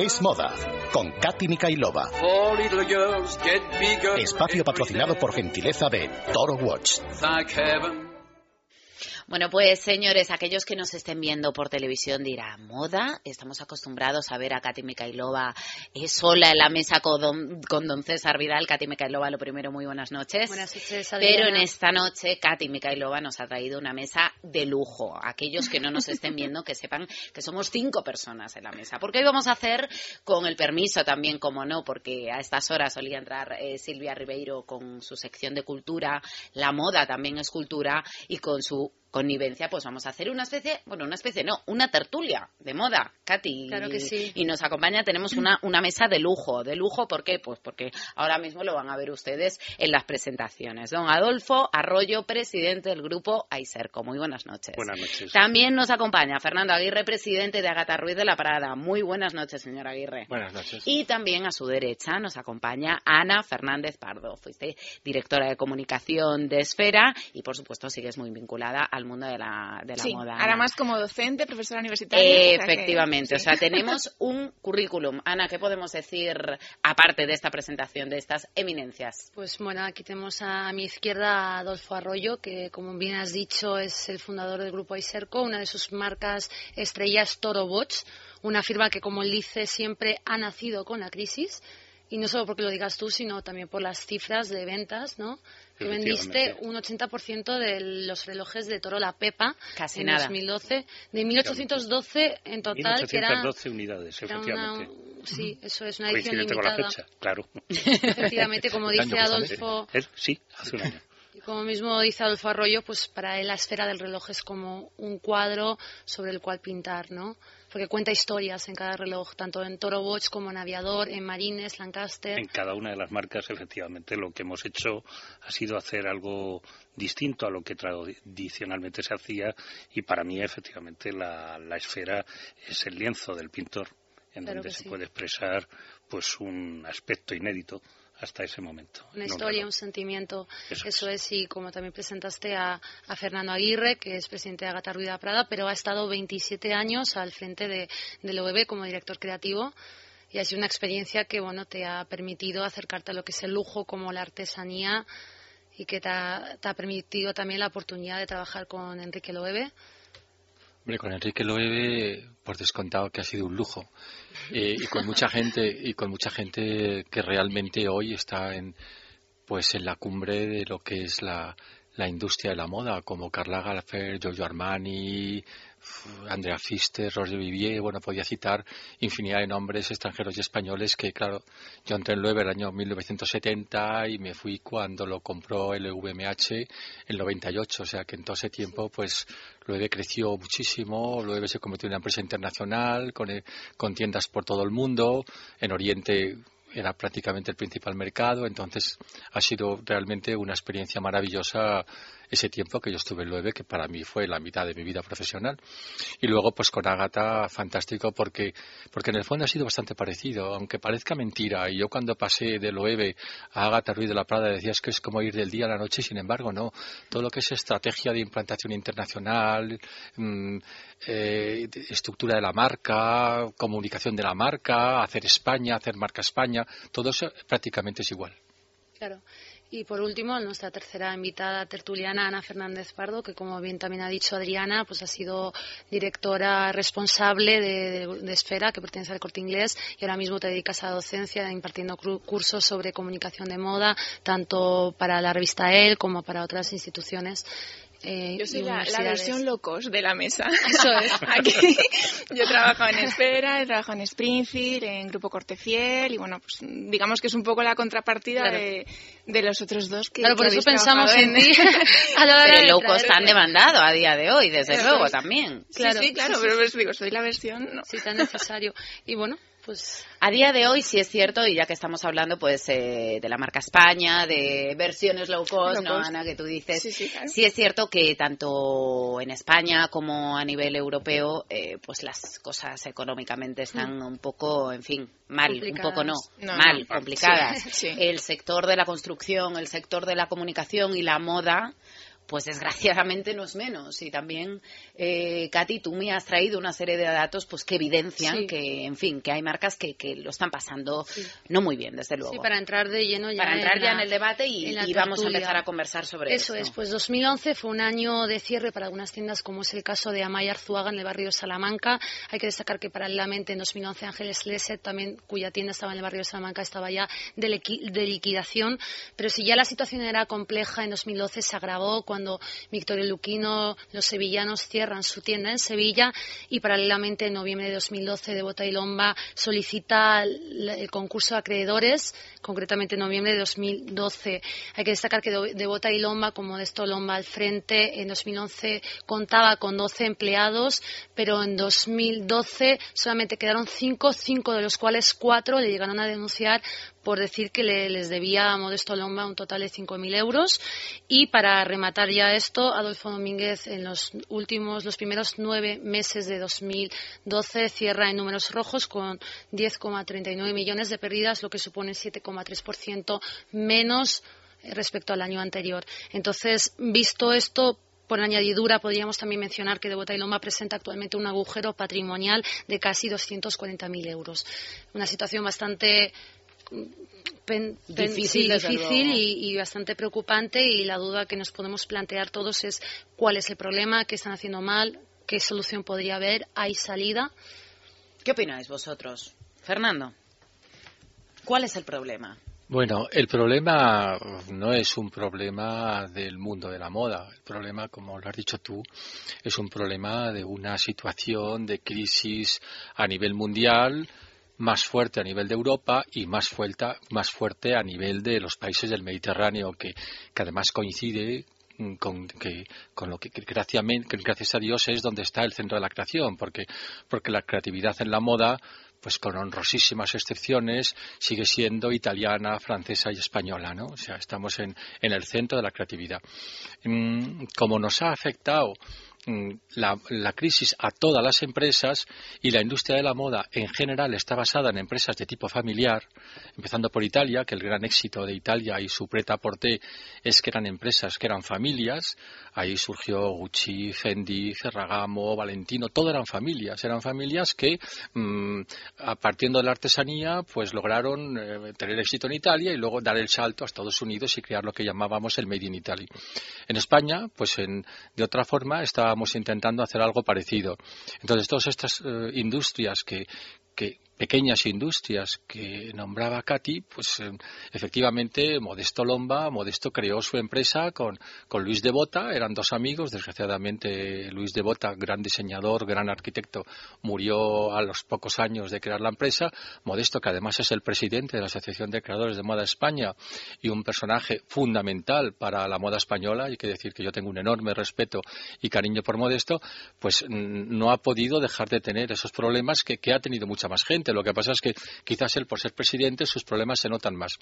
Es moda con Katy Mikailova. Espacio patrocinado por gentileza de Toro Watch. Bueno, pues señores, aquellos que nos estén viendo por televisión dirán, ¿moda? Estamos acostumbrados a ver a Katy Mikailova eh, sola en la mesa con don, con don César Vidal. Katy Mikailova, lo primero, muy buenas noches. Buenas noches, Pero en esta noche, Katy Mikailova nos ha traído una mesa de lujo. Aquellos que no nos estén viendo, que sepan que somos cinco personas en la mesa. Porque hoy vamos a hacer, con el permiso también, como no, porque a estas horas solía entrar eh, Silvia Ribeiro con su sección de cultura, la moda también es cultura, y con su connivencia, pues vamos a hacer una especie, bueno, una especie, no, una tertulia de moda, Katy. Claro que sí. Y nos acompaña, tenemos una, una mesa de lujo. ¿De lujo por qué? Pues porque ahora mismo lo van a ver ustedes en las presentaciones. Don Adolfo Arroyo, presidente del grupo Aiserco. Muy buenas noches. Buenas noches. También nos acompaña Fernando Aguirre, presidente de Agata Ruiz de la Prada. Muy buenas noches, señor Aguirre. Buenas noches. Y también a su derecha nos acompaña Ana Fernández Pardo. Fuiste directora de comunicación de Esfera y, por supuesto, sigues muy vinculada al mundo de la, de la sí, moda. ahora Ana. más como docente, profesora universitaria. o sea que- Efectivamente, o sí. sea, tenemos un currículum. Ana, ¿qué podemos decir aparte de esta presentación, de estas eminencias? Pues bueno, aquí tenemos a mi izquierda a Adolfo Arroyo, que como bien has dicho es el fundador del grupo Aiserco, una de sus marcas estrellas Toro Watch, una firma que como él dice siempre ha nacido con la crisis. Y no solo porque lo digas tú, sino también por las cifras de ventas, ¿no? Que vendiste Efectivamente. un 80% de los relojes de Toro La Pepa Casi en nada. 2012. De 1812 en total, que era, 1812 unidades, era una, efectivamente. sí, eso es una edición Coincidente con la limitada. fecha, claro. Efectivamente, como dice Adolfo. Sí, hace un año. y como mismo dice Adolfo Arroyo, pues para él la esfera del reloj es como un cuadro sobre el cual pintar, ¿no? Porque cuenta historias en cada reloj, tanto en Toro Watch como en Aviador, en Marines, Lancaster. En cada una de las marcas, efectivamente, lo que hemos hecho ha sido hacer algo distinto a lo que tradicionalmente se hacía y para mí, efectivamente, la, la esfera es el lienzo del pintor en Claro donde se sí. puede expresar pues un aspecto inédito hasta ese momento. Una historia, un sentimiento. Eso Eso, es. es. y como también presentaste a, a Fernando Aguirre, que es presidente de Agata Ruida Prada, pero ha estado 27 años al frente de, del OEB como director creativo. Y ha sido una experiencia que bueno te ha permitido acercarte a lo que es el lujo como la artesanía y que te ha, te ha permitido también la oportunidad de trabajar con Enrique Loewe. Con Enrique Loewe, por descontado que ha sido un lujo. Eh, y con mucha gente, y con mucha gente que realmente hoy está en, pues en la cumbre de lo que es la, la industria de la moda, como Karl Lagerfeld, Giorgio Armani, Andrea Pfister, Roger Vivier, bueno, podía citar infinidad de nombres extranjeros y españoles que, claro, yo entré en Loewe el año 1970 y me fui cuando lo compró el VMH en el 98, o sea que en todo ese tiempo, pues, Loewe creció muchísimo, Loewe se convirtió en una empresa internacional con, eh, con tiendas por todo el mundo, en Oriente era prácticamente el principal mercado, entonces ha sido realmente una experiencia maravillosa ese tiempo que yo estuve en Loewe, que para mí fue la mitad de mi vida profesional. Y luego, pues con Agatha, fantástico, porque, porque en el fondo ha sido bastante parecido, aunque parezca mentira. Y yo cuando pasé de Loewe a Agatha Ruiz de la Prada decías que es como ir del día a la noche, sin embargo, no. Todo lo que es estrategia de implantación internacional, mm, eh, estructura de la marca, comunicación de la marca, hacer España, hacer marca España, todo eso prácticamente es igual. Claro. Y por último, nuestra tercera invitada tertuliana, Ana Fernández Pardo, que como bien también ha dicho Adriana, pues ha sido directora responsable de, de- Esfera, que pertenece al Corte Inglés, y ahora mismo te dedicas a la docencia, impartiendo cursos sobre comunicación de moda, tanto para la revista EL como para otras instituciones. Eh, Yo soy la, la versión locos de la mesa. Eso es. Aquí yo trabajo en Espera, he trabajado en Springfield, en Grupo Cortefiel y bueno, pues digamos que es un poco la contrapartida Claro. de, de los otros dos que Claro, por que eso pensamos en ti. a la hora Pero de loco traerte. están demandado a día de hoy, desde luego también. Sí, Claro, sí, claro, sí, sí, pero os digo, soy la versión... no. Sí, tan necesario. Y bueno, pues A día de hoy sí es cierto, y ya que estamos hablando pues eh, de la marca España, de versiones low cost, Low ¿no, cost. Ana? Que tú dices. Sí, sí, claro. es cierto que tanto en España como a nivel europeo, eh, pues las cosas económicamente están un poco, en fin, mal, un poco no, No, mal, no, complicadas. sí, sí. El sector de la construcción, el sector de la comunicación y la moda pues desgraciadamente no es menos. Y también, eh, Katy, tú me has traído una serie de datos pues que evidencian que, en fin, que hay marcas que, que lo están pasando no muy bien, desde luego. Sí, para entrar de lleno ya Para entrar en ya la- en el debate y, vamos a empezar a conversar sobre Eso esto. es, pues 2011 fue un año de cierre para algunas tiendas, como es el caso de Amaya Arzuaga en el barrio de Salamanca. Hay que destacar que paralelamente en 2011 Ángeles Leset, también cuya tienda estaba en el barrio de Salamanca, estaba ya de liquidación. Pero si ya la situación era compleja, en 2012 se agravó cuando Victorio Luquino, los sevillanos cierran su tienda en Sevilla y paralelamente en noviembre de 2012 Devota y Lomba solicita el, concurso de acreedores, concretamente en noviembre de 2012. Hay que destacar que De- Devota y Lomba, como Modesto Lomba al frente, en 2011 contaba con 12 empleados, pero en 2012 solamente quedaron 5, 5 de los cuales 4 le llegaron a denunciar por decir que le- les debía a Modesto Lomba un total de 5.000 euros. Y para rematar ya esto, Adolfo Domínguez en los últimos, los primeros nueve meses de 2012 cierra en números rojos con 10,39 millones de pérdidas, lo que supone 7,3% menos eh, respecto al año anterior. Entonces, visto esto, por añadidura, podríamos también mencionar que Devota y Loma presenta actualmente un agujero patrimonial de casi 240.000 euros. Una situación bastante pen- pen- Difícil, sí, difícil y, y bastante preocupante y la duda que nos podemos plantear todos es cuál es el problema, qué están haciendo mal, qué solución podría haber, hay salida. ¿Qué opináis vosotros? Fernando, ¿cuál es el problema? Bueno, el problema no es un problema del mundo de la moda. El problema, como lo has dicho tú, es un problema de una situación de crisis a nivel mundial más fuerte a nivel de Europa y más fuerte, más fuerte a nivel de los países del Mediterráneo, que, que además coincide mm, con, que, con lo que, que gracias a Dios es donde está el centro de la creación, porque, porque la creatividad en la moda pues con honrosísimas excepciones, sigue siendo italiana, francesa y española, ¿no? O sea, estamos en, en el centro de la creatividad. Mm, Como nos ha afectado la, la crisis a todas las empresas y la industria de la moda en general está basada en empresas de tipo familiar, empezando por Italia, que el gran éxito de Italia y su preta porté es que eran empresas que eran familias, ahí surgió Gucci, Fendi, Ferragamo, Valentino, todo eran familias, eran familias que mm, a partiendo de la artesanía pues lograron eh, tener éxito en Italia y luego dar el salto a Estados Unidos y crear lo que llamábamos el Made in Italy. En España, pues en, de otra forma estábamos intentando hacer algo parecido. Entonces, todas estas eh, industrias que, que pequeñas industrias que nombraba Katy, pues eh, efectivamente Modesto Lomba, Modesto creó su empresa con, Luis de Bota, eran dos amigos, desgraciadamente Luis de Bota, gran diseñador, gran arquitecto, murió a los pocos años de crear la empresa, Modesto, que además es el presidente de la Asociación de Creadores de Moda España y un personaje fundamental para la moda española, hay que decir que yo tengo un enorme respeto y cariño por Modesto, pues no ha podido dejar de tener esos problemas que ha tenido mucha más gente. Lo que pasa es que quizás él, por ser presidente, sus problemas se notan más.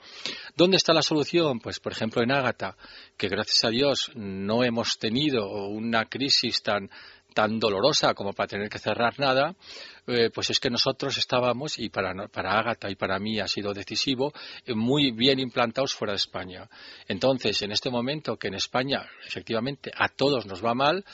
¿Dónde está la solución? Pues, por ejemplo, en Ágata, que gracias a Dios no hemos tenido una crisis tan tan dolorosa como para tener que cerrar nada, eh, pues es que nosotros estábamos, y para, para Ágata y para mí ha sido decisivo, eh, muy bien implantados fuera de España. Entonces, en este momento que en España, efectivamente, a todos nos va mal,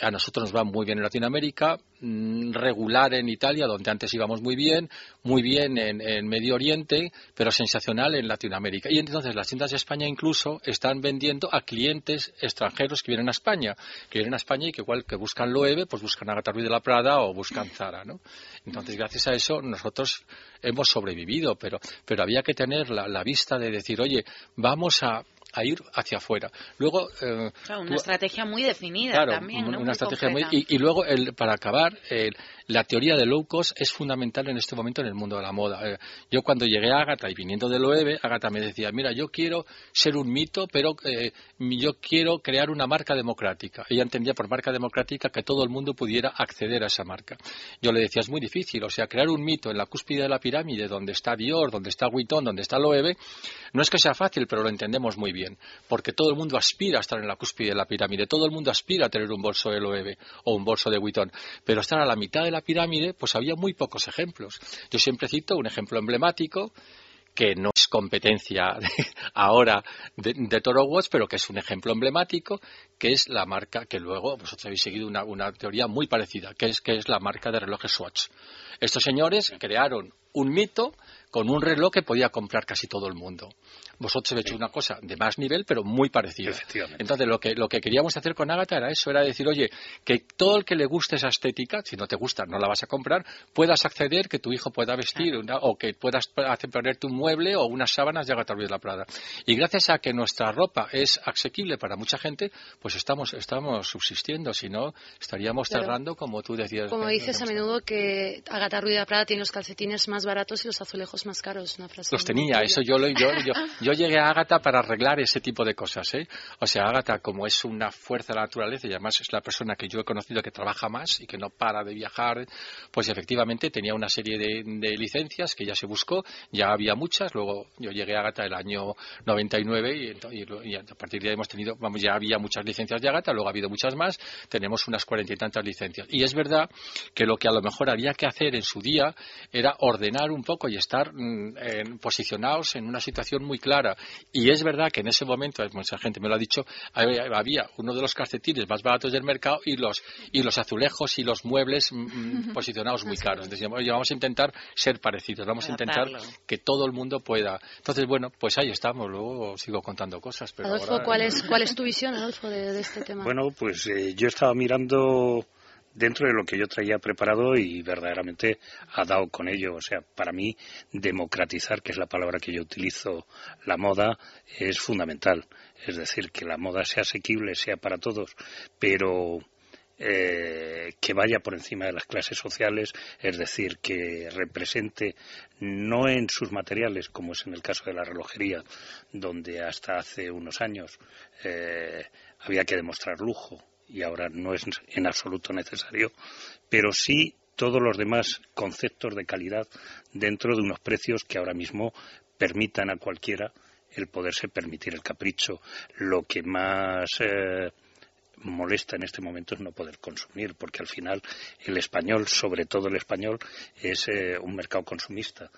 a nosotros nos va muy bien en Latinoamérica, mm, regular en Italia, donde antes íbamos muy bien, muy bien en, Medio Oriente, pero sensacional en Latinoamérica. Y entonces las tiendas de España incluso están vendiendo a clientes extranjeros que vienen a España, que vienen a España y que igual que buscan Loewe, pues buscan Agatha Ruiz de la Prada o buscan Zara, ¿no? Entonces, gracias a eso, nosotros hemos sobrevivido, pero, pero había que tener la, la vista de decir, oye, vamos a, a ir hacia afuera. Luego, eh, claro, una tú, estrategia muy definida claro, también, ¿no? una muy estrategia muy y, y, luego el, para acabar, el, la teoría de low cost es fundamental en este momento en el mundo de la moda. Eh, yo cuando llegué a Agatha y viniendo de Loewe, Agatha me decía, mira, yo quiero ser un mito, pero eh, yo quiero crear una marca democrática. Ella entendía por marca democrática que todo el mundo pudiera acceder a esa marca. Yo le decía, es muy difícil, o sea, crear un mito en la cúspide de la pirámide, donde está Dior, donde está Vuitton, donde está Loewe, no es que sea fácil, pero lo entendemos muy bien, porque todo el mundo aspira a estar en la cúspide de la pirámide, todo el mundo aspira a tener un bolso de Loewe o un bolso de Vuitton, pero estar a la mitad de la pirámide, pues había muy pocos ejemplos. Yo siempre cito un ejemplo emblemático que no es competencia ahora de, Toro Watch, pero que es un ejemplo emblemático, que es la marca que luego vosotros habéis seguido una, una teoría muy parecida, que es que es la marca de relojes Swatch. Estos señores crearon un mito con un reloj que podía comprar casi todo el mundo. Vosotros habéis hecho una cosa de más nivel, pero muy parecida. Entonces, lo que, lo que queríamos hacer con Agatha era eso, era decir, oye, que todo el que le guste esa estética, si no te gusta, no la vas a comprar, puedas acceder, que tu hijo pueda vestir, o que puedas hacer ponerte un mueble o unas sábanas de Agatha Ruiz de la Prada. Y gracias a que nuestra ropa es asequible para mucha gente, pues estamos, estamos subsistiendo, si no, estaríamos cerrando, como tú decías. Como dices a menudo que Agatha Ruiz de la Prada tiene los calcetines más baratos y los azulejos más caros. Una frase los tenía, eso yo, lo, yo, yo, llegué a Agatha para arreglar ese tipo de cosas. ¿eh? O sea, Agatha, como es una fuerza de la naturaleza y además es la persona que yo he conocido que trabaja más y que no para de viajar, pues efectivamente tenía una serie de, licencias que ya se buscó, ya había muchas, luego yo llegué a Agatha el año 99 y, y, a partir de ahí hemos tenido, vamos, ya había muchas licencias de Agatha, luego ha habido muchas más, tenemos unas cuarenta y tantas licencias. Y es verdad que lo que a lo mejor había que hacer en su día era ordenar un poco y estar mm, posicionados en una situación muy clara. Y es verdad que en ese momento, mucha gente me lo ha dicho, había uno de los calcetines más baratos del mercado y los, y los azulejos y los muebles mm, mm, posicionados muy caros. Entonces, vamos a intentar ser parecidos, vamos a intentar que todo el mundo pueda. Entonces, bueno, pues ahí estamos, luego sigo contando cosas. Pero Adolfo, ¿cuál, es, ¿cuál es tu visión, Adolfo, de, este tema? Bueno, pues eh, yo estaba mirando dentro de lo que yo traía preparado y verdaderamente ha dado con ello. O sea, para mí democratizar, que es la palabra que yo utilizo, la moda es fundamental. Es decir, que la moda sea asequible, sea para todos, pero eh, que vaya por encima de las clases sociales, es decir, que represente no en sus materiales, como es en el caso de la relojería, donde hasta hace unos años eh, había que demostrar lujo y ahora no es en absoluto necesario, pero sí todos los demás conceptos de calidad dentro de unos precios que ahora mismo permitan a cualquiera el poderse permitir el capricho. Lo que más eh, molesta en este momento es no poder consumir, porque al final el español, sobre todo el español, es eh, un mercado consumista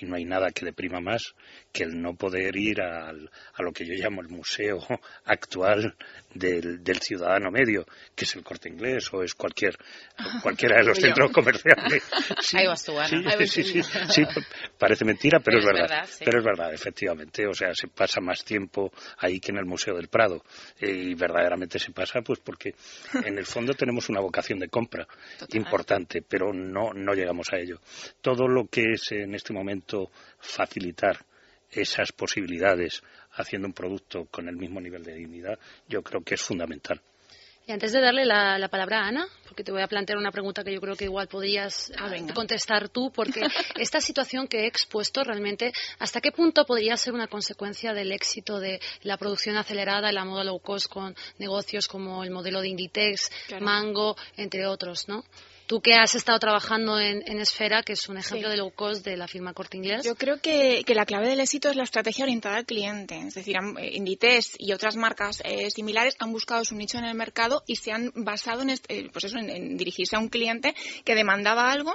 y no hay nada que deprima más que el no poder ir a lo que yo llamo el museo actual del, ciudadano medio, que es el corte inglés o es cualquier cualquiera de los centros comerciales. Sí, sí, sí, sí, parece mentira, pero, es, verdad. Pero es verdad, efectivamente. O sea, se pasa más tiempo ahí que en el Museo del Prado. y verdaderamente se pasa pues porque en el fondo tenemos una vocación de compra importante, pero no, no llegamos a ello. Todo lo que es en este momento facilitar esas posibilidades haciendo un producto con el mismo nivel de dignidad, yo creo que es fundamental. Y antes de darle la, palabra a Ana, porque te voy a plantear una pregunta que yo creo que igual podrías ah, contestar tú, porque esta situación que he expuesto realmente, ¿hasta qué punto podría ser una consecuencia del éxito de la producción acelerada la moda low cost con negocios como el modelo de Inditex, Mango, entre otros, ¿no? Tú que has estado trabajando en, Esfera, que es un ejemplo de low cost de la firma Corte Inglés. Yo creo que, la clave del éxito es la estrategia orientada al cliente. Es decir, eh, Inditex y otras marcas eh, similares han buscado su nicho en el mercado y se han basado en, eh, pues eso, en, dirigirse a un cliente que demandaba algo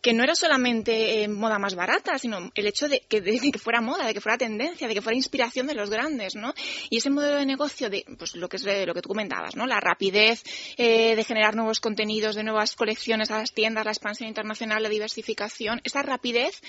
que no era solamente moda más barata, sino el hecho de que, que, fuera moda, de que fuera tendencia, de que fuera inspiración de los grandes, ¿no? Y ese modelo de negocio de, pues lo que es lo que tú comentabas, ¿no? La rapidez de generar nuevos contenidos, de nuevas colecciones a las tiendas, la expansión internacional, la diversificación, esa rapidez,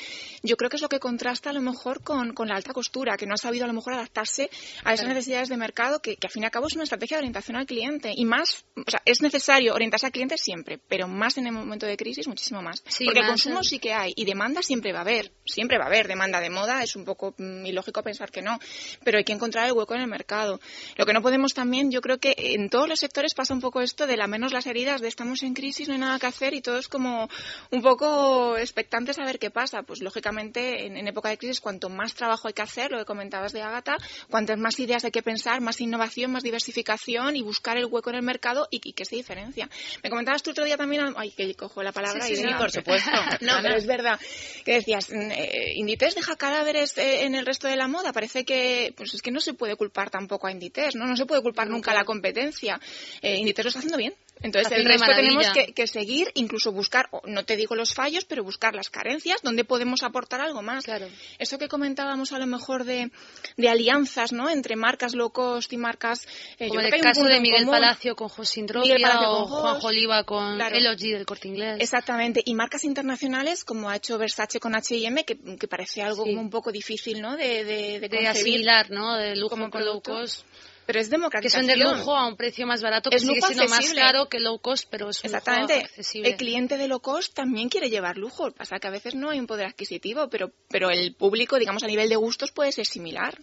yo creo que es lo que contrasta a lo mejor con, la alta costura, que no ha sabido a lo mejor adaptarse a esas necesidades de mercado, que, que al fin y al cabo es una estrategia de orientación al cliente. Y más, o sea, es necesario orientarse al cliente siempre, pero más en el momento de crisis, muchísimo más. Porque el consumo sí que hay y demanda siempre va a haber, siempre va a haber demanda de moda, es un poco mm, ilógico pensar que no, pero hay que encontrar el hueco en el mercado. Lo que no podemos también, yo creo que en todos los sectores pasa un poco esto de la menos las heridas, de estamos en crisis, no hay nada que hacer y todos como un poco expectantes a ver qué pasa. Pues lógicamente en, época de crisis cuanto más trabajo hay que hacer, lo que comentabas de Ágata, cuantas más ideas hay que pensar, más innovación, más diversificación y buscar el hueco en el mercado y, que se diferencia. Me comentabas tú otro día también, ay, que cojo la palabra y sí, por supuesto. no, pero es verdad que decías, eh, Inditex deja cadáveres eh, en el resto de la moda. Parece que, pues es que no se puede culpar tampoco a Inditex, ¿no? No se puede culpar nunca a la competencia. Eh, Inditex lo está haciendo bien Entonces, el resto tenemos que, seguir, incluso buscar, no te digo los fallos, pero buscar las carencias, donde podemos aportar algo más. Claro. Eso que comentábamos a lo mejor de, de alianzas, ¿no? Entre marcas low cost y marcas... Eh, Como el caso de Miguel Palacio con Josindropia o Juanjo Oliva con claro. del Corte Inglés. Exactamente. Y marcas internacionales, como ha hecho Versace con H&M, que, que parece algo como un poco difícil, ¿no? De, de, de, de asimilar, ¿no? De lujo como con low cost. Pero es democratización. Que son de lujo a un precio más barato, que es sigue siendo más caro que low cost, pero es un Exactamente. Lujo accesible. El cliente de low cost también quiere llevar lujo. Pasa que a veces no hay un poder adquisitivo, pero, pero el público, digamos, a nivel de gustos puede ser similar.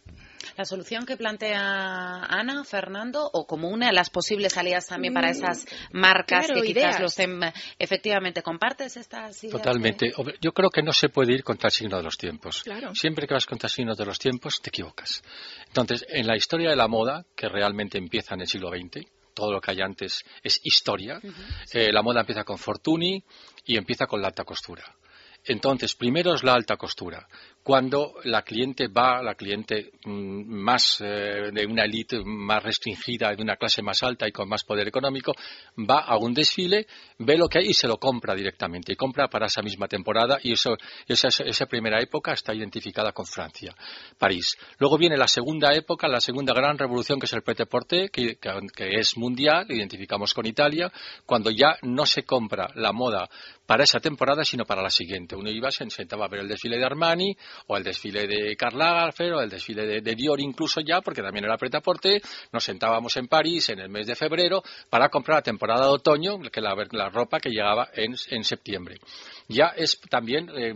La solución que plantea Ana, Fernando, o como una de las posibles salidas también para mm, esas marcas que quizás los efectivamente compartes estas ideas. Totalmente. Yo creo que no se puede ir contra el signo de los tiempos. Siempre que vas contra el signo de los tiempos, te equivocas. Entonces, en la historia de la moda, que realmente empieza en el siglo XX, todo lo que hay antes es historia. Eh, la moda empieza con Fortuny y empieza con la alta costura. Entonces, primero es la alta costura cuando la cliente va, la cliente mm, más eh, de una élite más restringida, de una clase más alta y con más poder económico, va a un desfile, ve lo que hay y se lo compra directamente. Y compra para esa misma temporada y eso, esa, esa primera época está identificada con Francia, París. Luego viene la segunda época, la segunda gran revolución que es el prêt-à-porter, que, que es mundial, identificamos con Italia, cuando ya no se compra la moda para esa temporada, sino para la siguiente. Uno iba, se sentaba a ver el desfile de Armani, o el desfile de Karl Lagerfeld o el desfile de, Dior incluso ya, porque también era preta porte, nos sentábamos en París en el mes de febrero para comprar la temporada de otoño, que la, la ropa que llegaba en, en septiembre. Ya es también, eh,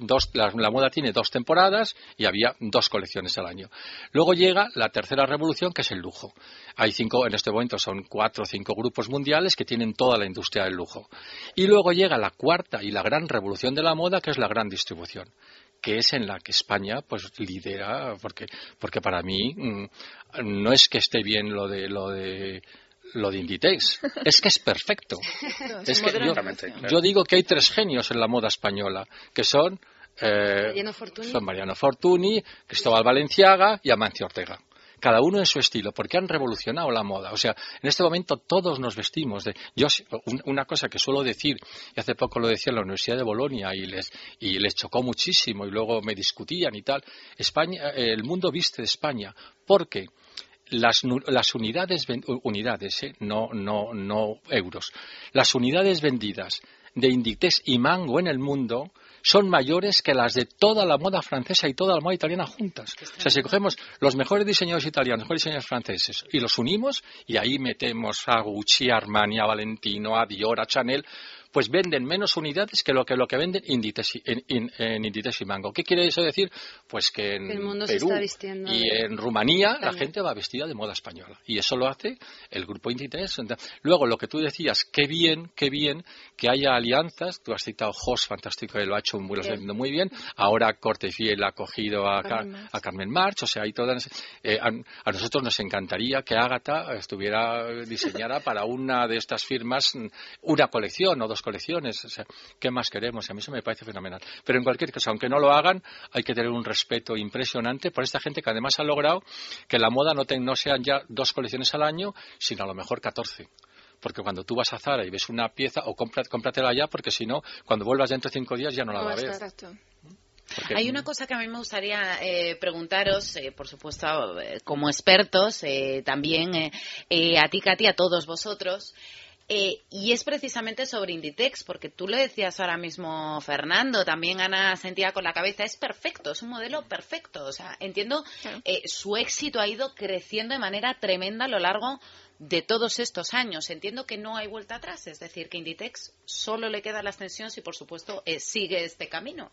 dos, la, moda tiene dos temporadas y había dos colecciones al año. Luego llega la tercera revolución, que es el lujo. Hay cinco, en este momento son cuatro o cinco grupos mundiales que tienen toda la industria del lujo. Y luego llega la cuarta y la gran revolución de la moda, que es la gran distribución que es en la que España pues lidera porque porque para mí mm, no es que esté bien lo de lo de lo de Inditex, es que es perfecto. es que yo, digo que hay tres genios en la moda española, que son, eh, Mariano Fortuny. son Mariano Fortuny, Cristóbal Valenciaga y Amancio Ortega cada uno en su estilo, porque han revolucionado la moda. O sea, en este momento todos nos vestimos de. Yo, una cosa que suelo decir, y hace poco lo decía en la Universidad de Bolonia y les, y les chocó muchísimo y luego me discutían y tal. España, el mundo viste de España, porque las, las unidades, unidades eh, no, no, no euros, las unidades vendidas de Inditex y Mango en el mundo son mayores que las de toda la moda francesa y toda la moda italiana juntas. O sea, si cogemos los mejores diseñadores italianos, los mejores diseñadores franceses y los unimos y ahí metemos a Gucci, a Armani, a Valentino, a Dior, a Chanel, pues venden menos unidades que lo que, lo que venden Inditex, en, en, y Mango. ¿Qué quiere eso decir? Pues que en Perú y en Rumanía la gente va vestida de moda española. Y eso lo hace el grupo Inditex. Luego, lo que tú decías, qué bien, qué bien que haya alianzas. Tú has citado Jos, fantástico, que lo ha hecho muy, lo muy bien. Ahora Corte Fiel ha cogido a, a Carmen March. O sea, hay todas. Eh, a, a, nosotros nos encantaría que Ágata estuviera diseñada para una de estas firmas una colección o dos colecciones. O sea, ¿Qué más queremos? A mí eso me parece fenomenal. Pero en cualquier caso, aunque no lo hagan, hay que tener un respeto impresionante por esta gente que además ha logrado que la moda no, no sean ya dos colecciones al año, sino a lo mejor 14 porque cuando tú vas a Zara y ves una pieza, o cómpratela ya, porque si no, cuando vuelvas dentro de cinco días ya no la vas a ver. Hay una cosa que a mí me gustaría eh, preguntaros, eh, por supuesto, eh, como expertos, también a ti, Katy, a todos vosotros. Eh, y es precisamente sobre Inditex, porque tú lo decías ahora mismo, Fernando, también Ana sentía con la cabeza, es perfecto, es un modelo perfecto. O sea, entiendo, eh, su éxito ha ido creciendo de manera tremenda a lo largo de todos estos años. Entiendo que no hay vuelta atrás, es decir, que Inditex solo le queda la extensión si, por supuesto, eh, sigue este camino.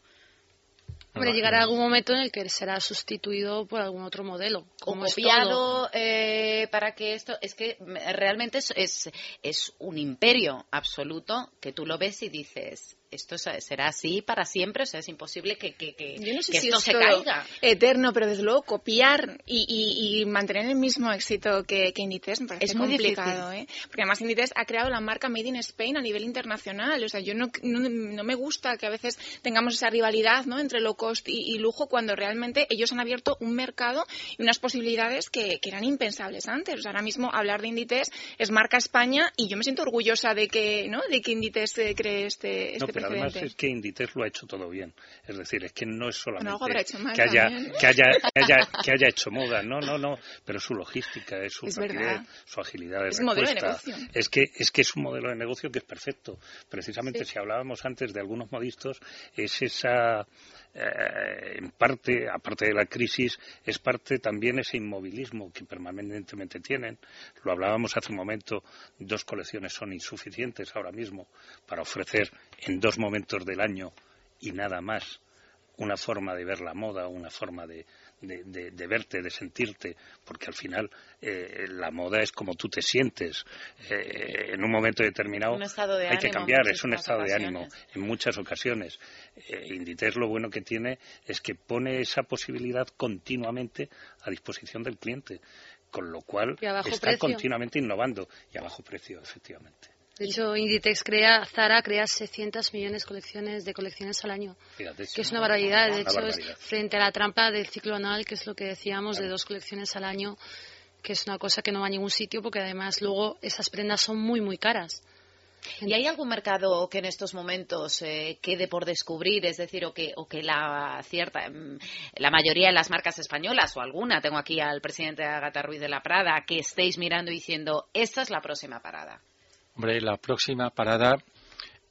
Hombre, llegará algún momento en el que será sustituido por algún otro modelo. Como copiado eh, para que esto. Es que realmente es, es, es un imperio absoluto que tú lo ves y dices esto será así para siempre, o sea, es imposible que, que, que, esto se caiga. Eterno, pero desde luego copiar y, mantener el mismo éxito que, que Inditex me parece es muy complicado, ¿eh? Porque además Inditex ha creado la marca Made in Spain a nivel internacional, o sea, yo no, no, me gusta que a veces tengamos esa rivalidad, ¿no? Entre low cost y, lujo cuando realmente ellos han abierto un mercado y unas posibilidades que, eran impensables antes. ahora mismo hablar de Inditex es marca España y yo me siento orgullosa de que, ¿no? de que Inditex eh, cree este, este no, pero además es que Inditex lo ha hecho todo bien. Es decir, es que no es solamente que, haya, que, haya, que, haya, hecho moda, no, no, no, pero su logística, es su rapidez, su agilidad de es respuesta. Es que, es que es un modelo de negocio que es perfecto. Precisamente si hablábamos antes de algunos modistos, es esa eh, en parte, aparte de la crisis, es parte también ese inmovilismo que permanentemente tienen. Lo hablábamos hace un momento, dos colecciones son insuficientes ahora mismo para ofrecer en dos momentos del año y nada más una forma de ver la moda, una forma de, de, verte, de sentirte, porque al final eh, la moda es como tú te sientes. Eh, en un momento determinado hay que cambiar, es un estado de ánimo en muchas ocasiones. Eh, Inditex lo bueno que tiene es que pone esa posibilidad continuamente a disposición del cliente, con lo cual está continuamente innovando y a bajo precio, efectivamente. De hecho, Inditex crea, Zara crea 600 millones colecciones de colecciones al año, que es una barbaridad. De hecho, es frente a la trampa del ciclo anual, que es lo que decíamos, de dos colecciones al año, que es una cosa que no va a ningún sitio, porque además luego esas prendas son muy, muy caras. ¿Y hay algún mercado que en estos momentos eh, quede por descubrir? Es decir, o que, o que la cierta, mm, la mayoría de las marcas españolas, o alguna, tengo aquí al presidente Agata Ruiz de la Prada, que estéis mirando y diciendo, esta es la próxima parada. Hombre, la próxima parada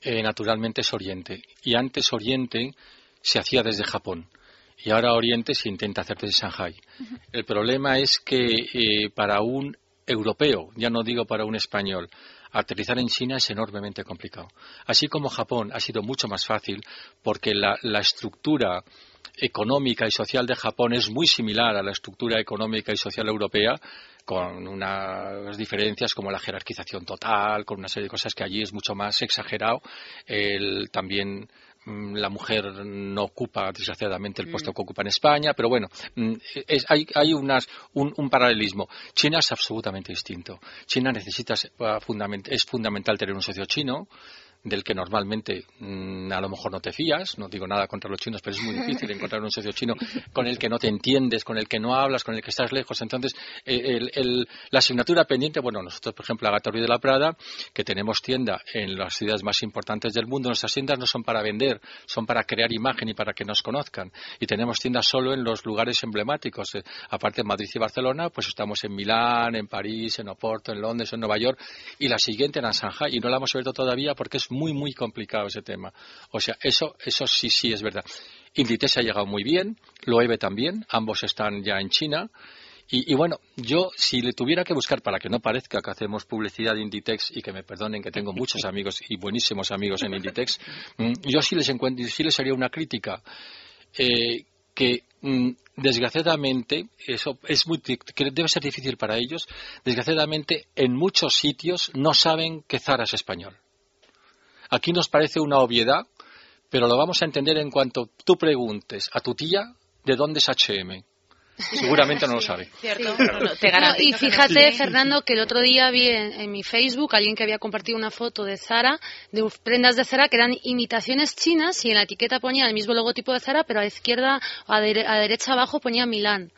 eh, naturalmente es Oriente. Y antes Oriente se hacía desde Japón. Y ahora Oriente se intenta hacer desde Shanghai. El problema es que eh, para un europeo, ya no digo para un español, aterrizar en China es enormemente complicado. Así como Japón ha sido mucho más fácil porque la, la estructura económica y social de Japón es muy similar a la estructura económica y social europea, con unas diferencias como la jerarquización total, con una serie de cosas que allí es mucho más exagerado. también mm, la mujer no ocupa desgraciadamente el mm. puesto que ocupa en España, pero bueno, mm, hay, hay un, paralelismo. China es absolutamente distinto. China necesita, es fundamental tener un socio chino del que normalmente mm, a lo mejor no te fías, no digo nada contra los chinos, pero es muy difícil encontrar un socio chino con el que no te entiendes, con el que no hablas, con el que estás lejos. Entonces, eh, la asignatura pendiente, bueno, nosotros, por ejemplo, Agata de la Prada, que tenemos tienda en las ciudades más importantes del mundo, nuestras tiendas no son para vender, son para crear imagen y para que nos conozcan. Y tenemos tiendas solo en los lugares emblemáticos. Eh, aparte de Madrid y Barcelona, pues estamos en Milán, en París, en Oporto, en Londres, en Nueva York, y la siguiente en Shanghai, y no la hemos abierto todavía porque es muy, muy complicado ese tema. O sea, eso, eso sí, sí es verdad. Inditex ha llegado muy bien, Loewe también, ambos están ya en China. Y, bueno, yo si le tuviera que buscar, para que no parezca que hacemos publicidad de Inditex y que me perdonen que tengo muchos amigos y buenísimos amigos en Inditex, mm, yo sí les, encuentro, sí les haría una crítica. Eh, que mm, desgraciadamente eso es muy debe ser difícil para ellos desgraciadamente en muchos sitios no saben que Zara es español Aquí nos parece una obviedad, pero lo vamos a entender en cuanto tú preguntes a tu tía de dónde es HM. Seguramente no lo sabe. y fíjate, Fernando, que el otro día vi en, mi Facebook alguien que había compartido una foto de Zara, de prendas de Zara que eran imitaciones chinas y en la etiqueta ponía el mismo logotipo de Zara, pero a izquierda, a, a derecha abajo ponía Milán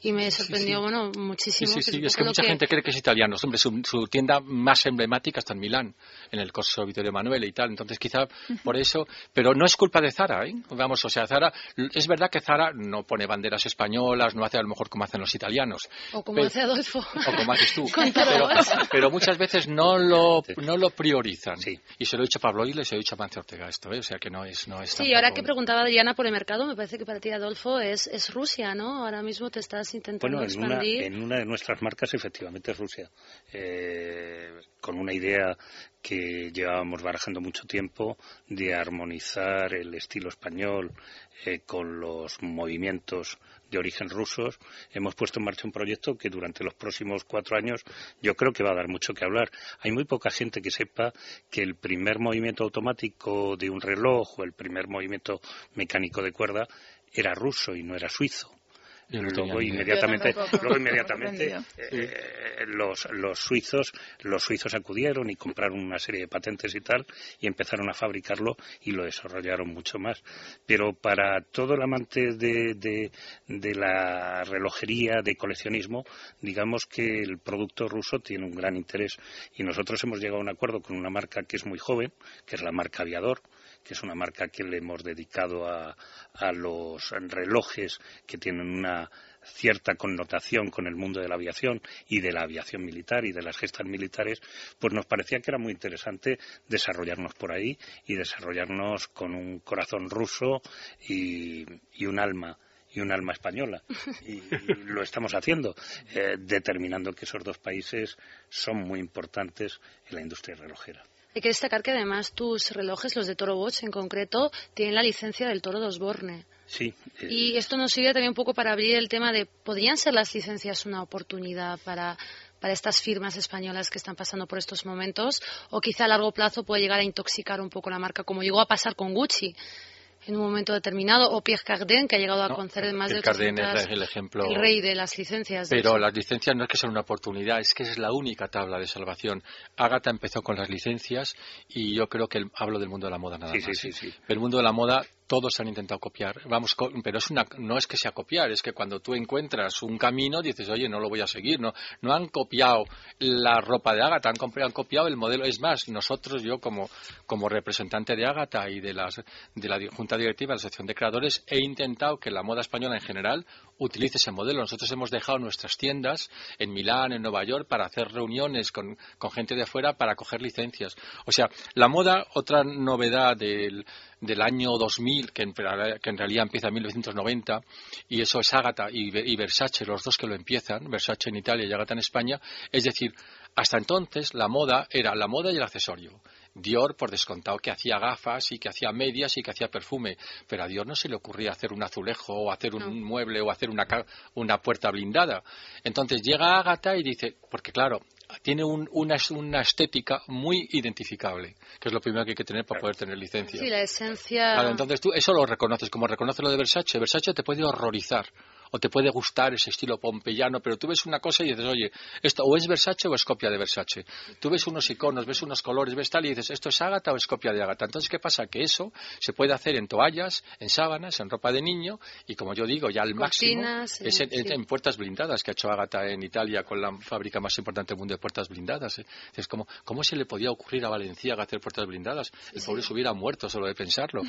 y me sorprendió, bueno, muchísimo. Sí, sí, sí, es que mucha gente cree que es italiano. Hombre, su, tienda más emblemática está en Milán, en el Corso Vittorio Emanuele y tal. Entonces, quizá por eso. Pero no es culpa de Zara, ¿eh? Vamos, o sea, Zara. Es verdad que Zara no pone banderas españolas, no hace a lo mejor como hacen los italianos. O como hace Adolfo. O como haces tú. pero, muchas veces no lo, no lo priorizan. Y se lo he dicho a Pablo y se lo he dicho a Mancio Ortega esto, ¿eh? O sea, que no es. No es sí, ahora que preguntaba Adriana por el mercado, me parece que para ti, Adolfo, es, es Rusia, ¿no? Ahora mismo te estás bueno, en una, en una de nuestras marcas efectivamente es Rusia, eh, con una idea que llevábamos barajando mucho tiempo de armonizar el estilo español eh, con los movimientos de origen rusos, hemos puesto en marcha un proyecto que durante los próximos cuatro años yo creo que va a dar mucho que hablar. Hay muy poca gente que sepa que el primer movimiento automático de un reloj o el primer movimiento mecánico de cuerda era ruso y no era suizo luego inmediatamente, luego inmediatamente eh, los, los suizos los suizos acudieron y compraron una serie de patentes y tal y empezaron a fabricarlo y lo desarrollaron mucho más. Pero para todo el amante de, de, de la relojería, de coleccionismo, digamos que el producto ruso tiene un gran interés. Y nosotros hemos llegado a un acuerdo con una marca que es muy joven, que es la marca Aviador, que es una marca que le hemos dedicado a, los relojes que tienen una cierta connotación con el mundo de la aviación y de la aviación militar y de las gestas militares, pues nos parecía que era muy interesante desarrollarnos por ahí y desarrollarnos con un corazón ruso y, un alma y un alma española. Y, lo estamos haciendo, eh, determinando que esos dos países son muy importantes en la industria relojera. Hay que destacar que además tus relojes, los de Toro Watch en concreto, tienen la licencia del Toro de Osborne. Sí. Eh, y esto nos sirve también un poco para abrir el tema de, ¿podrían ser las licencias una oportunidad para, para estas firmas españolas que están pasando por estos momentos? ¿O quizá a largo plazo puede llegar a intoxicar un poco la marca, como llegó a pasar con Gucci? En un momento determinado, o Pierre Cardin, que ha llegado a conceder más de 800, es el ejemplo. El rey de las licencias. Pero las licencias no es que sean una oportunidad, es que es la única tabla de salvación. Agatha empezó con las licencias y yo creo que hablo del mundo de la moda nada más. Sí, sí, sí. Pero el mundo de la moda todos han intentado copiar. Vamos, pero es una, no es que sea copiar, es que cuando tú encuentras un camino dices, oye, no lo voy a seguir. No, no han copiado la ropa de Agatha, han, han copiado el modelo. Es más, nosotros, yo como, representante de Agatha y de, las, de la Junta Directiva de la Asociación de Creadores, he intentado que la moda española en general utilice ese modelo. Nosotros hemos dejado nuestras tiendas en Milán, en Nueva York, para hacer reuniones con gente de afuera para coger licencias. O sea, la moda, otra novedad del del año 2000, que en, que en, realidad empieza en 1990, y eso es Ágata y, y, Versace, los dos que lo empiezan, Versace en Italia y Ágata en España, es decir, hasta entonces la moda era la moda y el accesorio. Dior, por descontado, que hacía gafas y que hacía medias y que hacía perfume, pero a Dior no se le ocurría hacer un azulejo o hacer un mueble o hacer una, una puerta blindada. Entonces llega Ágata y dice, porque claro, tiene una, una, estética muy identificable, que es lo primero que hay que tener para poder tener licencia. Sí, la esencia. Claro, entonces tú eso lo reconoces, como reconoces lo de Versace. Versace te puede horrorizar o te puede gustar ese estilo pompeyano, pero tú ves una cosa y dices, oye, esto o es Versace o es copia de Versace. Tú ves unos iconos, ves unos colores, ves tal y dices, esto es Ágata o es copia de Ágata. Entonces, ¿qué pasa? Que eso se puede hacer en toallas, en sábanas, en ropa de niño y, como yo digo, ya al máximo es en, puertas blindadas que ha hecho Ágata en Italia con la fábrica más importante del mundo de puertas blindadas. ¿eh? Es como, ¿cómo se le podía ocurrir a Valenciaga hacer puertas blindadas? El pobre se hubiera muerto solo de pensarlo.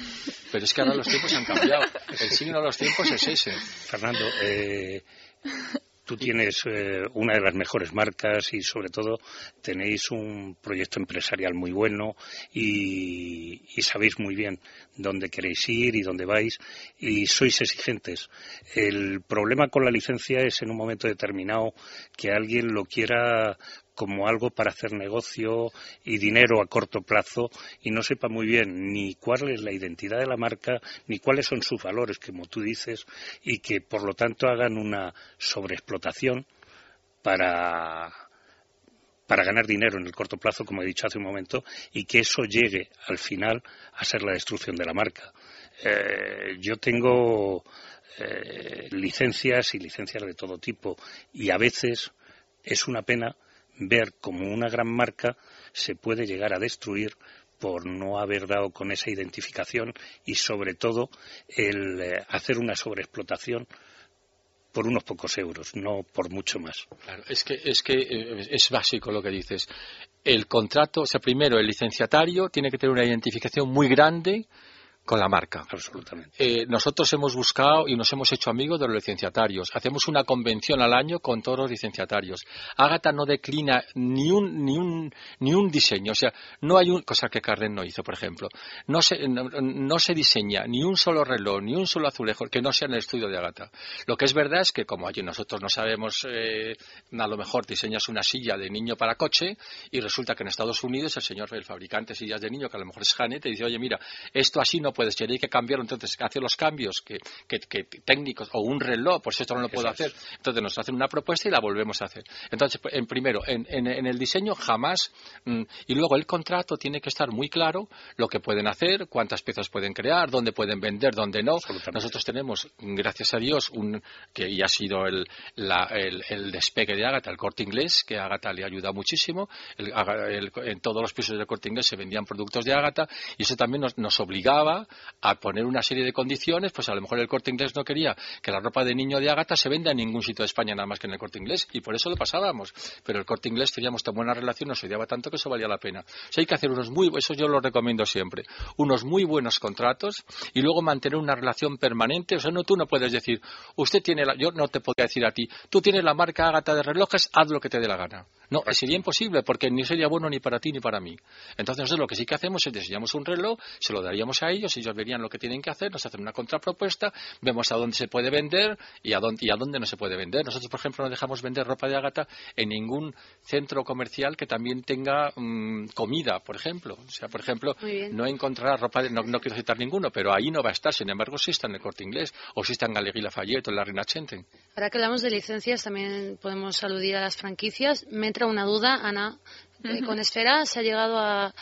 Pero es que ahora los tiempos han cambiado. El signo de los tiempos es ese. Fernando, eh, tú tienes eh, una de las mejores marcas y sobre todo tenéis un proyecto empresarial muy bueno y, sabéis muy bien dónde queréis ir y dónde vais y sois exigentes. El problema con la licencia es en un momento determinado que alguien lo quiera como algo para hacer negocio y dinero a corto plazo y no sepa muy bien ni cuál es la identidad de la marca ni cuáles son sus valores, como tú dices, y que por lo tanto hagan una sobreexplotación para para ganar dinero en el corto plazo, como he dicho hace un momento, y que eso llegue al final a ser la destrucción de la marca. Eh, yo tengo eh, licencias y licencias de todo tipo y a veces es una pena ver cómo una gran marca se puede llegar a destruir por no haber dado con esa identificación y sobre todo el eh, hacer una sobreexplotación por unos pocos euros, no por mucho más. Claro, es que, es que eh, es básico lo que dices. El contrato, o sea, primero el licenciatario tiene que tener una identificación muy grande con la marca. Absolutamente. Eh, nosotros hemos buscado y nos hemos hecho amigos de los licenciatarios. Hacemos una convención al año con todos los licenciatarios. Ágata no declina ni un, ni un, ni un diseño. O sea, no hay un, cosa que Carden no hizo, por ejemplo. No se, no, se diseña ni un solo reloj, ni un solo azulejo que no sea en el estudio de Ágata. Lo que es verdad es que como allí nosotros no sabemos, eh, a lo mejor diseñas una silla de niño para coche y resulta que en Estados Unidos el señor, el fabricante de sillas de niño, que a lo mejor es Hane, te dice, oye, mira, esto así no puede ser, hay que cambiar, entonces hace los cambios que, que, que técnicos, o un reloj, por si esto no lo puedo hacer, entonces nos hacen una propuesta y la volvemos a hacer. Entonces, en primero, en, en, el diseño jamás, mm, y luego el contrato tiene que estar muy claro lo que pueden hacer, cuántas piezas pueden crear, dónde pueden vender, dónde no. Nosotros tenemos, gracias a Dios, un, que ya ha sido el, el, despegue de Ágata, el corte inglés, que a Ágata le ayuda muchísimo. en todos los pisos del corte inglés se vendían productos de Ágata y eso también nos, nos obligaba a poner una serie de condiciones, pues a lo mejor el corte inglés no quería que la ropa de niño de Ágata se venda en ningún sitio de España nada más que en el corte inglés y por eso lo pasábamos. Pero el corte inglés teníamos tan buena relación, nos odiaba tanto que eso valía la pena. O hay que hacer unos muy, eso yo lo recomiendo siempre, unos muy buenos contratos y luego mantener una relación permanente. O sea, no, tú no puedes decir, usted tiene la, yo no te podría decir a ti, tú tienes la marca Ágata de relojes, haz lo que te dé la gana. No, sería imposible porque ni sería bueno ni para ti ni para mí. Entonces nosotros lo que sí que hacemos es diseñamos un reloj, se lo daríamos a ellos, ellos verían lo que tienen que hacer, nos hacen una contrapropuesta, vemos a dónde se puede vender y a dónde, y a dónde no se puede vender. Nosotros, por ejemplo, no dejamos vender ropa de Ágata en ningún centro comercial que también tenga mm, comida, por ejemplo. O sea, por ejemplo, no encontrará ropa, de, no, quiero citar ninguno, pero ahí no va a estar. Sin embargo, sí está en el Corte Inglés o sí está en Galería Lafayette o en la Reina Chenten. Ahora que hablamos de licencias, también podemos aludir a las franquicias. Me entra una duda, Ana. Eh, con Esfera se ha llegado a,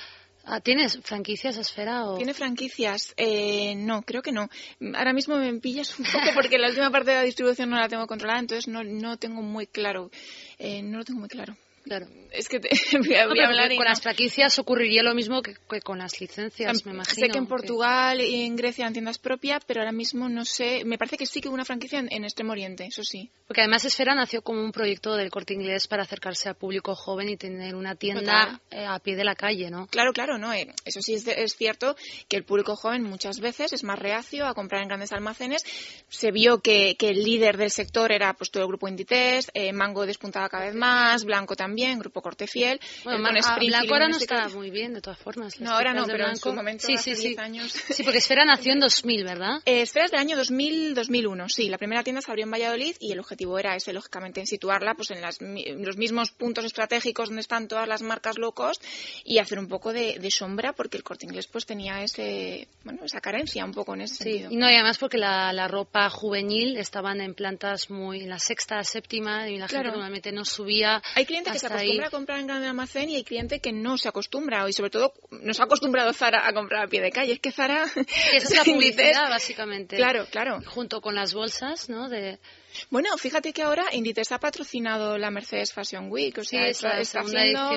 ¿Tienes franquicias Esfera? O... ¿Tiene franquicias? Eh, no, creo que no. Ahora mismo me pillas un poco porque la última parte de la distribución no la tengo controlada, entonces no, no tengo muy claro. Eh, no lo tengo muy claro. Claro. Es que te, voy a, hablar con las franquicias ocurriría lo mismo que, con las licencias, me imagino. Sé que en Portugal y en Grecia en tiendas propias, pero ahora mismo no sé. Me parece que sí que hubo una franquicia en, Extremo Oriente, eso sí. Porque además Esfera nació como un proyecto del corte inglés para acercarse al público joven y tener una tienda eh, a pie de la calle, ¿no? Claro, claro, no. Eh, eso sí es, cierto que el público joven muchas veces es más reacio a comprar en grandes almacenes. Se vio que, el líder del sector era pues todo el grupo Inditex, eh, Mango despuntaba cada vez más, Blanco también, Grupo Corte Fiel. Bueno, Blanco ahora no está muy bien, de todas formas. No, ahora no, pero en su momento, sí, hace sí, 10 años. Sí, porque Esfera nació en 2000, ¿verdad? Eh, Esfera es del año 2000-2001, sí. La primera tienda se abrió en Valladolid y el objetivo era ese, lógicamente, en situarla pues en, los mismos puntos estratégicos donde están todas las marcas low cost y hacer un poco de, sombra porque el corte inglés pues tenía ese, bueno, esa carencia un poco en ese sí. sentido. Y no, y además porque la, ropa juvenil estaban en plantas muy, en la sexta, séptima y la gente normalmente no subía. Hay clientes que se acostumbran a comprar en gran almacén y hay cliente que no se acostumbra y sobre todo nos ha acostumbrado Zara a comprar a pie de calle. Es que Zara... es la publicidad, básicamente. Claro, claro. Junto con las bolsas, ¿no? De, bueno, fíjate que ahora Inditex ha patrocinado la Mercedes Fashion Week, o sea, sí, está, haciendo,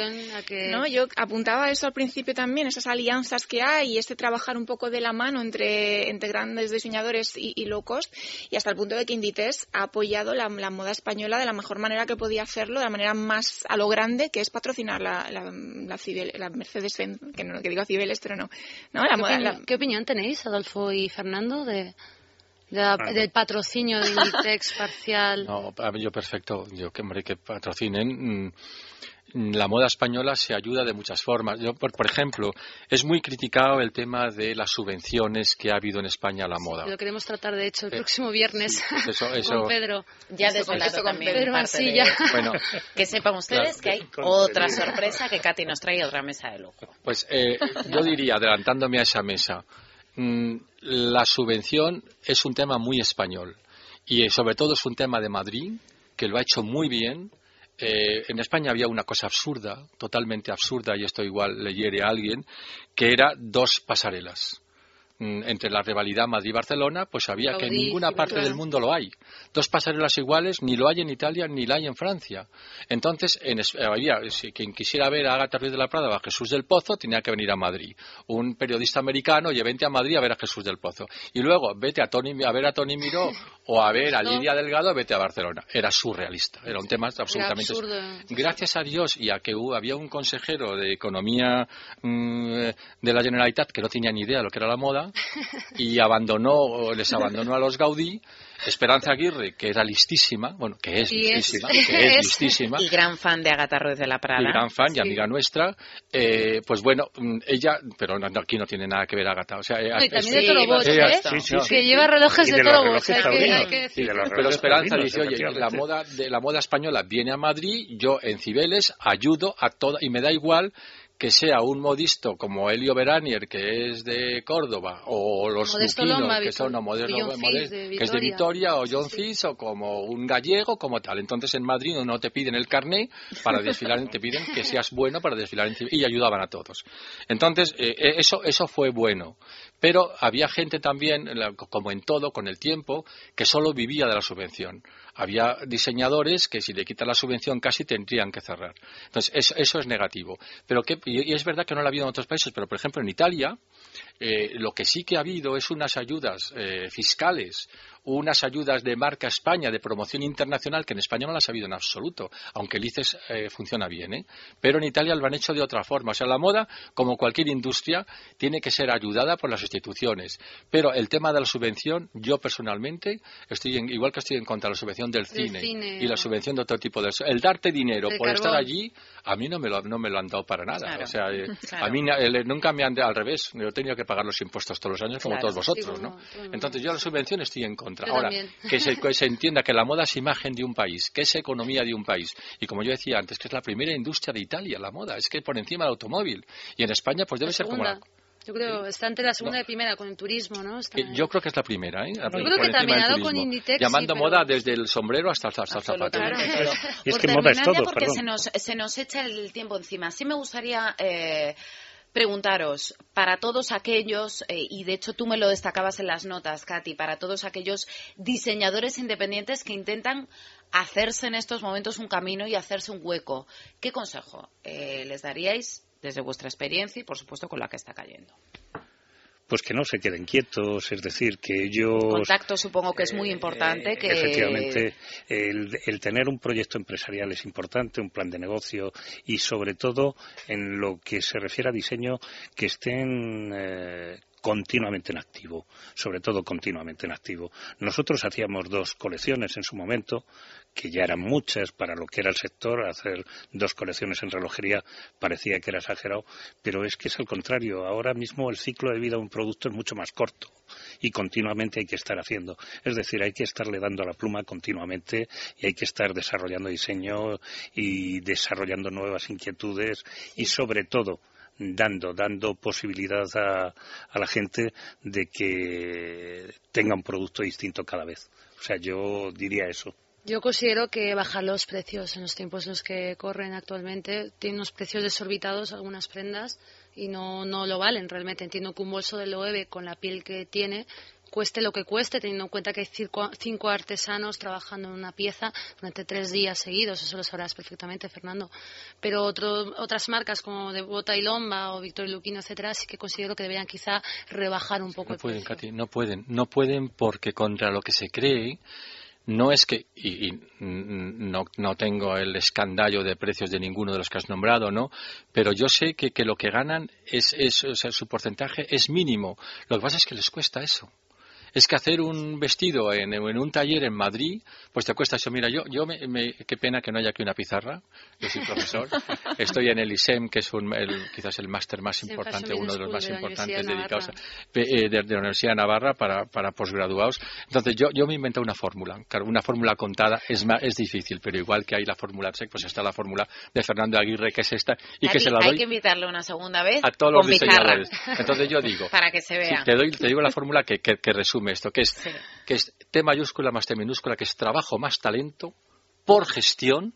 que... ¿no? Yo apuntaba eso al principio también, esas alianzas que hay y este trabajar un poco de la mano entre, entre grandes diseñadores y, low cost y hasta el punto de que Inditex ha apoyado la, moda española de la mejor manera que podía hacerlo, de la manera más a lo grande, que es patrocinar la, la, la, Mercedes que no que digo Cibeles, pero no. ¿no? La ¿Qué opinión tenéis, Adolfo y Fernando, de Ah, del patrocinio de Inditex parcial. No, yo perfecto. Yo que, hombre, que patrocinen. Mm, la moda española se ayuda de muchas formas. Yo, por, ejemplo, es muy criticado el tema de las subvenciones que ha habido en España a la moda. lo queremos tratar, de hecho, el eh, próximo viernes eso, con Pedro. Ya desvelado también. Pedro Mansilla. Bueno, que sepan ustedes que hay otra sorpresa que Katy nos trae otra mesa de lujo. Pues eh, yo diría, adelantándome a esa mesa, la subvención es un tema muy español y eh, sobre todo es un tema de Madrid que lo ha hecho muy bien. Eh, en España había una cosa absurda, totalmente absurda, y esto igual le hiere a alguien, que era dos pasarelas. Mm, entre la rivalidad Madrid-Barcelona, pues había que en ninguna parte del mundo lo hay. Dos pasarelas iguales ni lo hay en Italia ni lo hay en Francia. Entonces, en, había, si quien quisiera ver a Agatha Ruiz de la Prada o a Jesús del Pozo, tenía que venir a Madrid. Un periodista americano, y vente a Madrid a ver a Jesús del Pozo. Y luego, vete a, Tony, a ver a Tony Miró o a ver a Lidia Delgado, vete a Barcelona. Era surrealista. Era un tema absolutamente... Gracias a Dios y a que había un consejero de Economía mm, de la Generalitat que no tenía ni idea de lo que era la moda, y abandonó, les abandonó a los Gaudí. Esperanza Aguirre, que era listísima, bueno, que es listísima, que es listísima. Y gran fan de Agatha Ruiz de la Prada. Y gran fan y amiga nuestra. Eh, pues bueno, mm, ella, pero aquí no tiene nada que ver Agatha. O sea, y también de Toro Bosch, ¿eh? que lleva relojes de, Toro Bosch. Pero Esperanza dice, oye, la moda, de, la moda española viene a Madrid, yo en Cibeles ayudo a toda, y me da igual que sea un modisto como Elio Beranier, que es de Córdoba, o los Luquino, que son modernos, que es de Vitoria, o John Fis, o como un gallego, como tal. Entonces en Madrid no te piden el carné para desfilar, te piden que seas bueno para desfilar en y ayudaban a todos. Entonces, eh, eh, eso, eso fue bueno. Pero había gente también, como en todo, con el tiempo, que solo vivía de la subvención había diseñadores que si le quitan la subvención casi tendrían que cerrar. Entonces, eso, es negativo. Pero y es verdad que no lo ha habido en otros países, pero por ejemplo en Italia eh, lo que sí que ha habido es unas ayudas eh, fiscales unas ayudas de marca España de promoción internacional que en España no las ha habido en absoluto, aunque el ICES eh, funciona bien, pero en Italia lo han hecho de otra forma. O sea, la moda, como cualquier industria, tiene que ser ayudada por las instituciones. Pero el tema de la subvención, yo personalmente, estoy igual que estoy en contra de la subvención del cine, y la subvención de otro tipo de... El darte dinero por estar allí, a mí no me, lo, no me lo han dado para nada. O sea, eh, a mí nunca me han al revés. Yo he tenido que pagar los impuestos todos los años como todos vosotros, ¿no? Entonces yo la subvención estoy en contra. Ahora, que se, entienda que la moda es imagen de un país, que es economía de un país. Y como yo decía antes, que es la primera industria de Italia, la moda, es que por encima del automóvil. Y en España, pues debe ser como la. Yo creo, está entre la segunda y primera con el turismo, ¿no? yo creo que es la primera, ¿eh? yo creo que también con Inditex. Llamando moda desde el sombrero hasta, hasta, el zapato. es que moda es todo, porque se nos, se nos echa el tiempo encima. Sí me gustaría eh, preguntaros, para todos aquellos, eh, y de hecho tú me lo destacabas en las notas, Katy, para todos aquellos diseñadores independientes que intentan hacerse en estos momentos un camino y hacerse un hueco, ¿qué consejo eh, les daríais desde vuestra experiencia y, por supuesto, con la que está cayendo? pues que no se queden quietos, es decir, que ellos... El contacto supongo que es muy importante. que... Efectivamente, el, tener un proyecto empresarial es importante, un plan de negocio y sobre todo en lo que se refiere a diseño, que estén eh, continuamente en activo, sobre todo continuamente en activo. Nosotros hacíamos dos colecciones en su momento, que ya eran muchas para lo que era el sector, hacer dos colecciones en relojería parecía que era exagerado, pero es que es al contrario, ahora mismo el ciclo de vida de un producto es mucho más corto y continuamente hay que estar haciendo. Es decir, hay que estarle dando la pluma continuamente y hay que estar desarrollando diseño y desarrollando nuevas inquietudes y sobre todo dando, dando posibilidad a, la gente de que tenga un producto distinto cada vez. O sea, yo diría eso. Yo considero que bajar los precios en los tiempos en los que corren actualmente. Tienen unos precios desorbitados algunas prendas y no, no lo valen realmente. Entiendo que un bolso de Loewe con la piel que tiene cueste lo que cueste, teniendo en cuenta que hay cinco, artesanos trabajando en una pieza durante tres días seguidos, eso lo sabrás perfectamente, Fernando. Pero otras marcas como de Bota y Lomba o Victoria Lupino, etcétera, sí que considero que deberían quizá rebajar un poco no el pueden, precio. Katy, no pueden, no pueden porque contra lo que se cree no es que, y, no, no, tengo el escandallo de precios de ninguno de los que has nombrado, ¿no? Pero yo sé que, que lo que ganan es, es o sea, su porcentaje es mínimo. Lo que pasa es que les cuesta eso es que hacer un vestido en, un taller en Madrid, pues te cuesta eso. Mira, yo, yo me, qué pena que no haya aquí una pizarra. Yo soy profesor. Estoy en el ISEM, que es el, quizás el máster más importante, uno de los más importantes dedicados eh, de, la Universidad de Navarra para, para posgraduados. Entonces, yo, yo me inventé una fórmula. Claro, una fórmula contada es, es difícil, pero igual que hay la fórmula SEC, pues está la fórmula de Fernando Aguirre, que es esta, y que se la doy. Hay que invitarle una segunda vez a todos los diseñadores. Entonces, yo digo. para que se vea. te, doy, te digo la fórmula que, que resume esto, que es, que es T mayúscula más T minúscula, que es trabajo más talento por gestión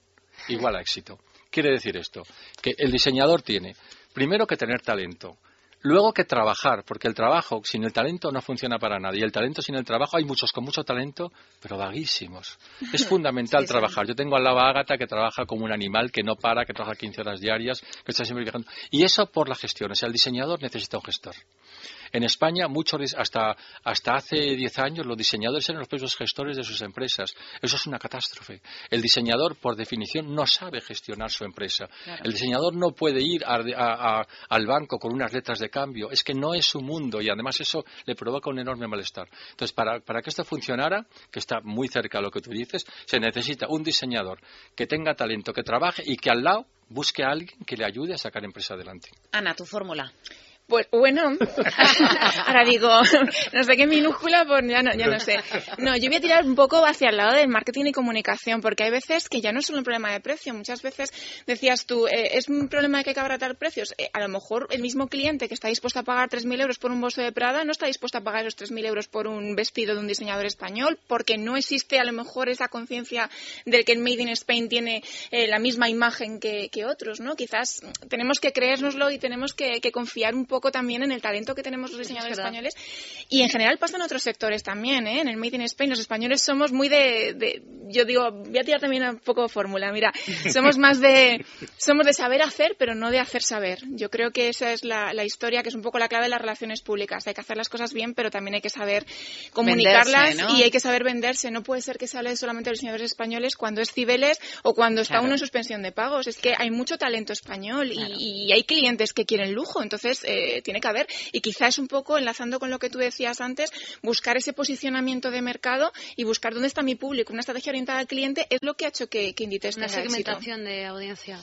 igual a éxito. Quiere decir esto, que el diseñador tiene primero que tener talento, luego que trabajar, porque el trabajo sin el talento no funciona para nadie. Y el talento sin el trabajo, hay muchos con mucho talento, pero vaguísimos. Es fundamental trabajar. Yo tengo al lado a Ágata que trabaja como un animal, que no para, que trabaja 15 horas diarias, que está siempre viajando. Y eso por la gestión. O sea, el diseñador necesita un gestor. En España, muchos, hasta, hasta hace 10 años, los diseñadores eran los propios gestores de sus empresas. Eso es una catástrofe. El diseñador, por definición, no sabe gestionar su empresa. El diseñador no puede ir al banco con unas letras de cambio. Es que no es su mundo y además eso le provoca un enorme malestar. Entonces, para, para que esto funcionara, que está muy cerca de lo que tú dices, se necesita un diseñador que tenga talento, que trabaje y que al lado busque a alguien que le ayude a sacar empresa adelante. Ana, tu fórmula. Pues bueno, ahora digo, no sé qué minúscula, pues ya no, ya no sé. No, yo voy a tirar un poco hacia el lado del marketing y comunicación, porque hay veces que ya no es solo un problema de precio. Muchas veces decías tú, eh, es un problema de que hay que abaratar precios. Eh, a lo mejor el mismo cliente que está dispuesto a pagar 3.000 euros por un bolso de Prada no está dispuesto a pagar esos 3.000 euros por un vestido de un diseñador español, porque no existe a lo mejor esa conciencia del que el Made in Spain tiene eh, la misma imagen que, otros, ¿no? Quizás tenemos que creérnoslo y tenemos que, que confiar un poco poco también en el talento que tenemos los diseñadores españoles. Y en general pasa en otros sectores también, ¿eh? en el Made in Spain los españoles somos muy de, yo digo, voy a tirar también un poco fórmula, mira, somos más de, somos de saber hacer pero no de hacer saber. Yo creo que esa es la, historia que es un poco la clave de las relaciones públicas, hay que hacer las cosas bien pero también hay que saber comunicarlas y hay que saber venderse, no puede ser que se hable solamente de los diseñadores españoles cuando es Cibeles o cuando está uno en suspensión de pagos, es que hay mucho talento español y, hay clientes que quieren lujo, entonces eh, tiene que haber. Y quizá es un poco, enlazando con lo que tú decías antes, buscar ese posicionamiento de mercado y buscar dónde está mi público. Una estrategia orientada al cliente es lo que ha hecho que, que Inditex Una segmentación de audiencia.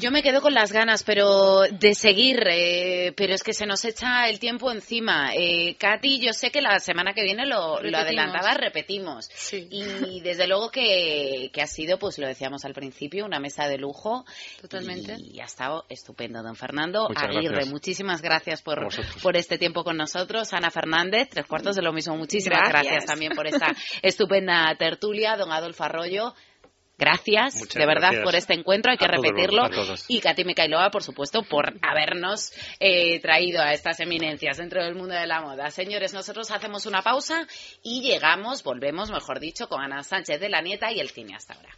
Yo me quedo con las ganas, pero de seguir, eh, pero es que se nos echa el tiempo encima. Eh, Katy, yo sé que la semana que viene lo, lo adelantaba, repetimos. Y desde luego que, que, ha sido, pues lo decíamos al principio, una mesa de lujo. Totalmente. Y, ha estado estupendo, don Fernando Aguirre. Muchísimas gracias gracias por, por este tiempo con nosotros. Ana Fernández, tres cuartos de lo mismo. Muchísimas gracias, también por esta estupenda tertulia. Don Adolfo Arroyo. Gracias, de verdad, por este encuentro, hay que repetirlo. y Katy Mikhailova, por supuesto, por habernos eh, traído a estas eminencias dentro del mundo de la moda. Señores, nosotros hacemos una pausa y llegamos, volvemos, mejor dicho, con Ana Sánchez de la Nieta y el cine hasta ahora.